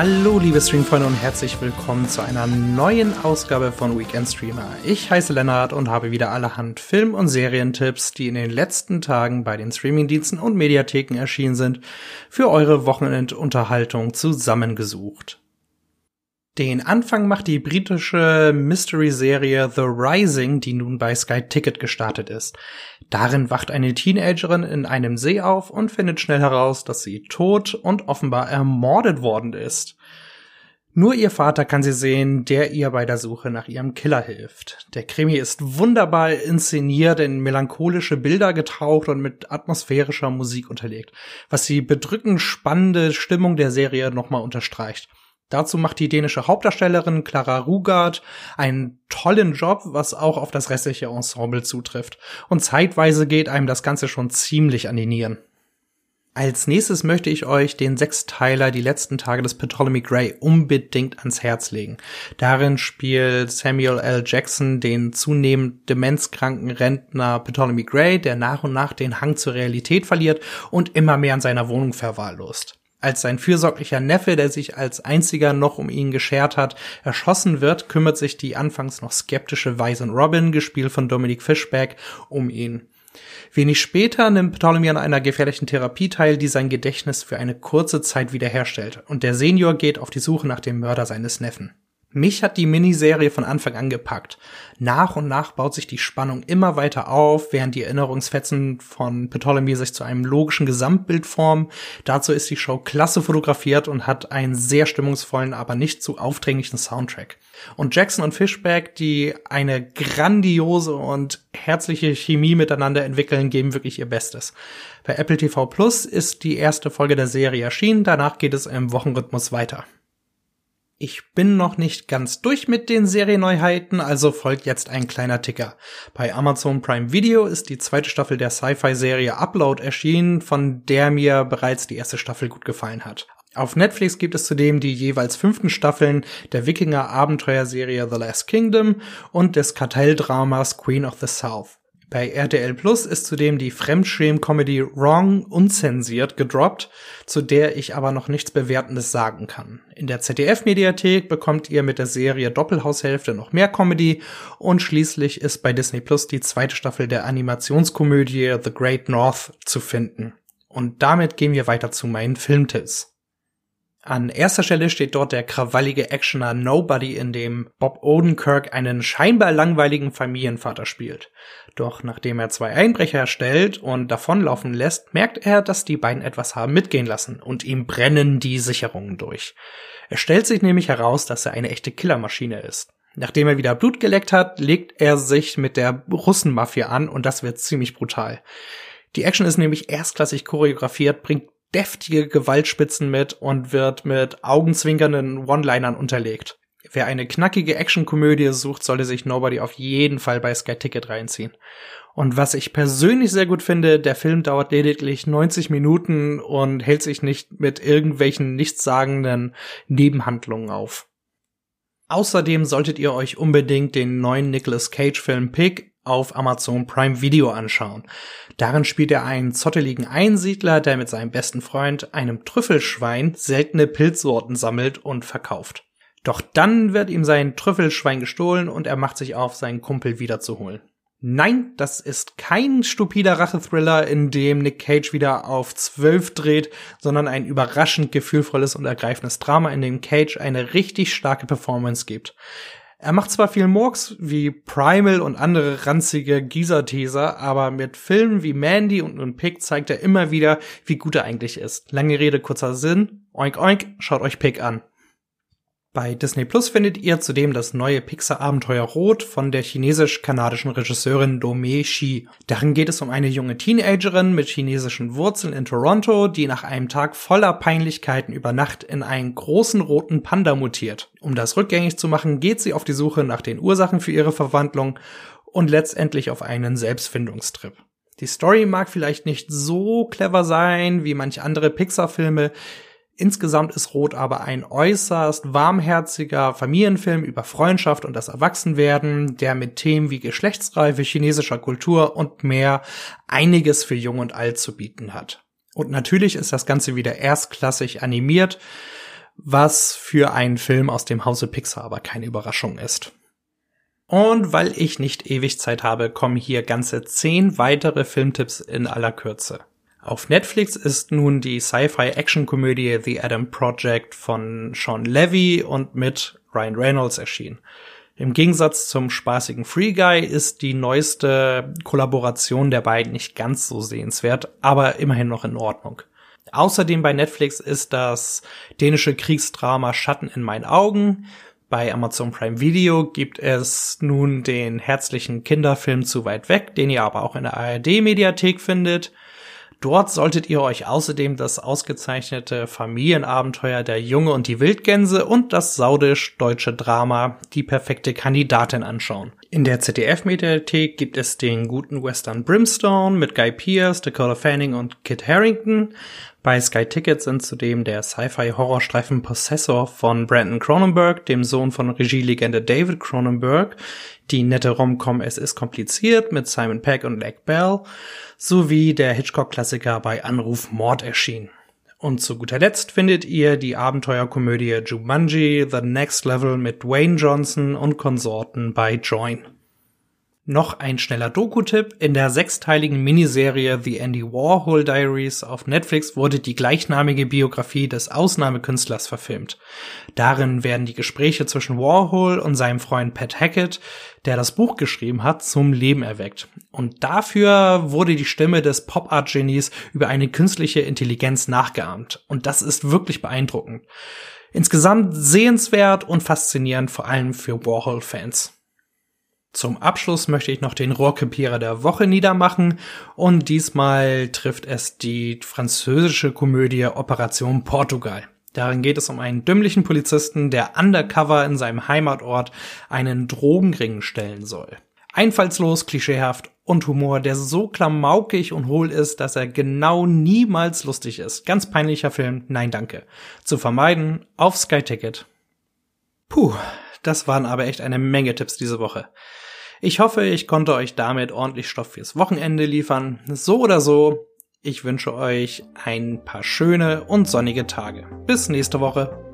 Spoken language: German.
Hallo liebe Streamfreunde und herzlich willkommen zu einer neuen Ausgabe von Weekend Streamer. Ich heiße Lennart und habe wieder allerhand Film- und Serientipps, die in den letzten Tagen bei den Streamingdiensten und Mediatheken erschienen sind, für eure Wochenendunterhaltung zusammengesucht. Den Anfang macht die britische Mystery-Serie The Rising, die nun bei Sky Ticket gestartet ist. Darin wacht eine Teenagerin in einem See auf und findet schnell heraus, dass sie tot und offenbar ermordet worden ist. Nur ihr Vater kann sie sehen, der ihr bei der Suche nach ihrem Killer hilft. Der Krimi ist wunderbar inszeniert, in melancholische Bilder getaucht und mit atmosphärischer Musik unterlegt, was die bedrückend spannende Stimmung der Serie nochmal unterstreicht. Dazu macht die dänische Hauptdarstellerin Clara Rugard einen tollen Job, was auch auf das restliche Ensemble zutrifft. Und zeitweise geht einem das Ganze schon ziemlich an die Nieren. Als nächstes möchte ich euch den Sechsteiler Die letzten Tage des Ptolemy Gray unbedingt ans Herz legen. Darin spielt Samuel L. Jackson den zunehmend demenzkranken Rentner Ptolemy Gray, der nach und nach den Hang zur Realität verliert und immer mehr in seiner Wohnung verwahrlost als sein fürsorglicher Neffe, der sich als einziger noch um ihn geschert hat, erschossen wird, kümmert sich die anfangs noch skeptische Weisin Robin, gespielt von Dominic Fishback, um ihn. Wenig später nimmt Ptolemy an einer gefährlichen Therapie teil, die sein Gedächtnis für eine kurze Zeit wiederherstellt, und der Senior geht auf die Suche nach dem Mörder seines Neffen. Mich hat die Miniserie von Anfang an gepackt. Nach und nach baut sich die Spannung immer weiter auf, während die Erinnerungsfetzen von Ptolemy sich zu einem logischen Gesamtbild formen. Dazu ist die Show klasse fotografiert und hat einen sehr stimmungsvollen, aber nicht zu aufdringlichen Soundtrack. Und Jackson und Fishback, die eine grandiose und herzliche Chemie miteinander entwickeln, geben wirklich ihr Bestes. Bei Apple TV Plus ist die erste Folge der Serie erschienen, danach geht es im Wochenrhythmus weiter. Ich bin noch nicht ganz durch mit den Serienneuheiten, also folgt jetzt ein kleiner Ticker. Bei Amazon Prime Video ist die zweite Staffel der Sci-Fi-Serie Upload erschienen, von der mir bereits die erste Staffel gut gefallen hat. Auf Netflix gibt es zudem die jeweils fünften Staffeln der Wikinger-Abenteuerserie The Last Kingdom und des Kartelldramas Queen of the South. Bei RTL Plus ist zudem die Fremdschämen-Comedy Wrong unzensiert gedroppt, zu der ich aber noch nichts Bewertendes sagen kann. In der ZDF-Mediathek bekommt ihr mit der Serie Doppelhaushälfte noch mehr Comedy und schließlich ist bei Disney Plus die zweite Staffel der Animationskomödie The Great North zu finden. Und damit gehen wir weiter zu meinen Filmtipps. An erster Stelle steht dort der krawallige Actioner Nobody, in dem Bob Odenkirk einen scheinbar langweiligen Familienvater spielt. Doch nachdem er zwei Einbrecher stellt und davonlaufen lässt, merkt er, dass die beiden etwas haben mitgehen lassen und ihm brennen die Sicherungen durch. Es stellt sich nämlich heraus, dass er eine echte Killermaschine ist. Nachdem er wieder Blut geleckt hat, legt er sich mit der Russenmafia an und das wird ziemlich brutal. Die Action ist nämlich erstklassig choreografiert, bringt deftige Gewaltspitzen mit und wird mit augenzwinkernden One-Linern unterlegt. Wer eine knackige Actionkomödie sucht, sollte sich Nobody auf jeden Fall bei Sky Ticket reinziehen. Und was ich persönlich sehr gut finde, der Film dauert lediglich 90 Minuten und hält sich nicht mit irgendwelchen nichtssagenden Nebenhandlungen auf. Außerdem solltet ihr euch unbedingt den neuen Nicolas Cage Film Pig auf Amazon Prime Video anschauen. Darin spielt er einen zotteligen Einsiedler, der mit seinem besten Freund, einem Trüffelschwein, seltene Pilzsorten sammelt und verkauft. Doch dann wird ihm sein Trüffelschwein gestohlen und er macht sich auf, seinen Kumpel wiederzuholen. Nein, das ist kein stupider Rachethriller, in dem Nick Cage wieder auf zwölf dreht, sondern ein überraschend gefühlvolles und ergreifendes Drama, in dem Cage eine richtig starke Performance gibt. Er macht zwar viel Murks wie Primal und andere ranzige Geezer-Teaser, aber mit Filmen wie Mandy und nun Pick zeigt er immer wieder, wie gut er eigentlich ist. Lange Rede, kurzer Sinn. Oink oink, schaut euch Pick an. Bei Disney Plus findet ihr zudem das neue Pixar-Abenteuer Rot von der chinesisch-kanadischen Regisseurin Domei Shi. Darin geht es um eine junge Teenagerin mit chinesischen Wurzeln in Toronto, die nach einem Tag voller Peinlichkeiten über Nacht in einen großen roten Panda mutiert. Um das rückgängig zu machen, geht sie auf die Suche nach den Ursachen für ihre Verwandlung und letztendlich auf einen Selbstfindungstrip. Die Story mag vielleicht nicht so clever sein wie manche andere Pixar-Filme, Insgesamt ist Rot aber ein äußerst warmherziger Familienfilm über Freundschaft und das Erwachsenwerden, der mit Themen wie Geschlechtsreife, chinesischer Kultur und mehr einiges für Jung und Alt zu bieten hat. Und natürlich ist das Ganze wieder erstklassig animiert, was für einen Film aus dem Hause Pixar aber keine Überraschung ist. Und weil ich nicht ewig Zeit habe, kommen hier ganze zehn weitere Filmtipps in aller Kürze. Auf Netflix ist nun die Sci-Fi-Action-Komödie The Adam Project von Sean Levy und mit Ryan Reynolds erschienen. Im Gegensatz zum spaßigen Free Guy ist die neueste Kollaboration der beiden nicht ganz so sehenswert, aber immerhin noch in Ordnung. Außerdem bei Netflix ist das dänische Kriegsdrama Schatten in meinen Augen. Bei Amazon Prime Video gibt es nun den herzlichen Kinderfilm zu weit weg, den ihr aber auch in der ARD Mediathek findet. Dort solltet ihr euch außerdem das ausgezeichnete Familienabenteuer Der Junge und die Wildgänse und das saudisch-deutsche Drama Die perfekte Kandidatin anschauen. In der ZDF-Mediathek gibt es den guten Western Brimstone mit Guy Pearce, Dakota Fanning und Kit Harrington. Bei Sky Ticket sind zudem der Sci-Fi-Horrorstreifen Possessor von Brandon Cronenberg, dem Sohn von Regielegende David Cronenberg, die nette Rom-Com Es ist kompliziert mit Simon Peck und Leg Bell sowie der Hitchcock-Klassiker bei Anruf Mord erschienen. Und zu guter Letzt findet ihr die Abenteuerkomödie Jumanji The Next Level mit Dwayne Johnson und Konsorten bei Join. Noch ein schneller Doku-Tipp. In der sechsteiligen Miniserie The Andy Warhol Diaries auf Netflix wurde die gleichnamige Biografie des Ausnahmekünstlers verfilmt. Darin werden die Gespräche zwischen Warhol und seinem Freund Pat Hackett, der das Buch geschrieben hat, zum Leben erweckt. Und dafür wurde die Stimme des Pop-Art-Genies über eine künstliche Intelligenz nachgeahmt. Und das ist wirklich beeindruckend. Insgesamt sehenswert und faszinierend, vor allem für Warhol-Fans. Zum Abschluss möchte ich noch den Rohrkrepierer der Woche niedermachen und diesmal trifft es die französische Komödie Operation Portugal. Darin geht es um einen dümmlichen Polizisten, der undercover in seinem Heimatort einen Drogenring stellen soll. Einfallslos, klischeehaft und Humor, der so klamaukig und hohl ist, dass er genau niemals lustig ist. Ganz peinlicher Film, nein danke. Zu vermeiden, auf Sky Ticket. Puh, das waren aber echt eine Menge Tipps diese Woche. Ich hoffe, ich konnte euch damit ordentlich Stoff fürs Wochenende liefern. So oder so, ich wünsche euch ein paar schöne und sonnige Tage. Bis nächste Woche.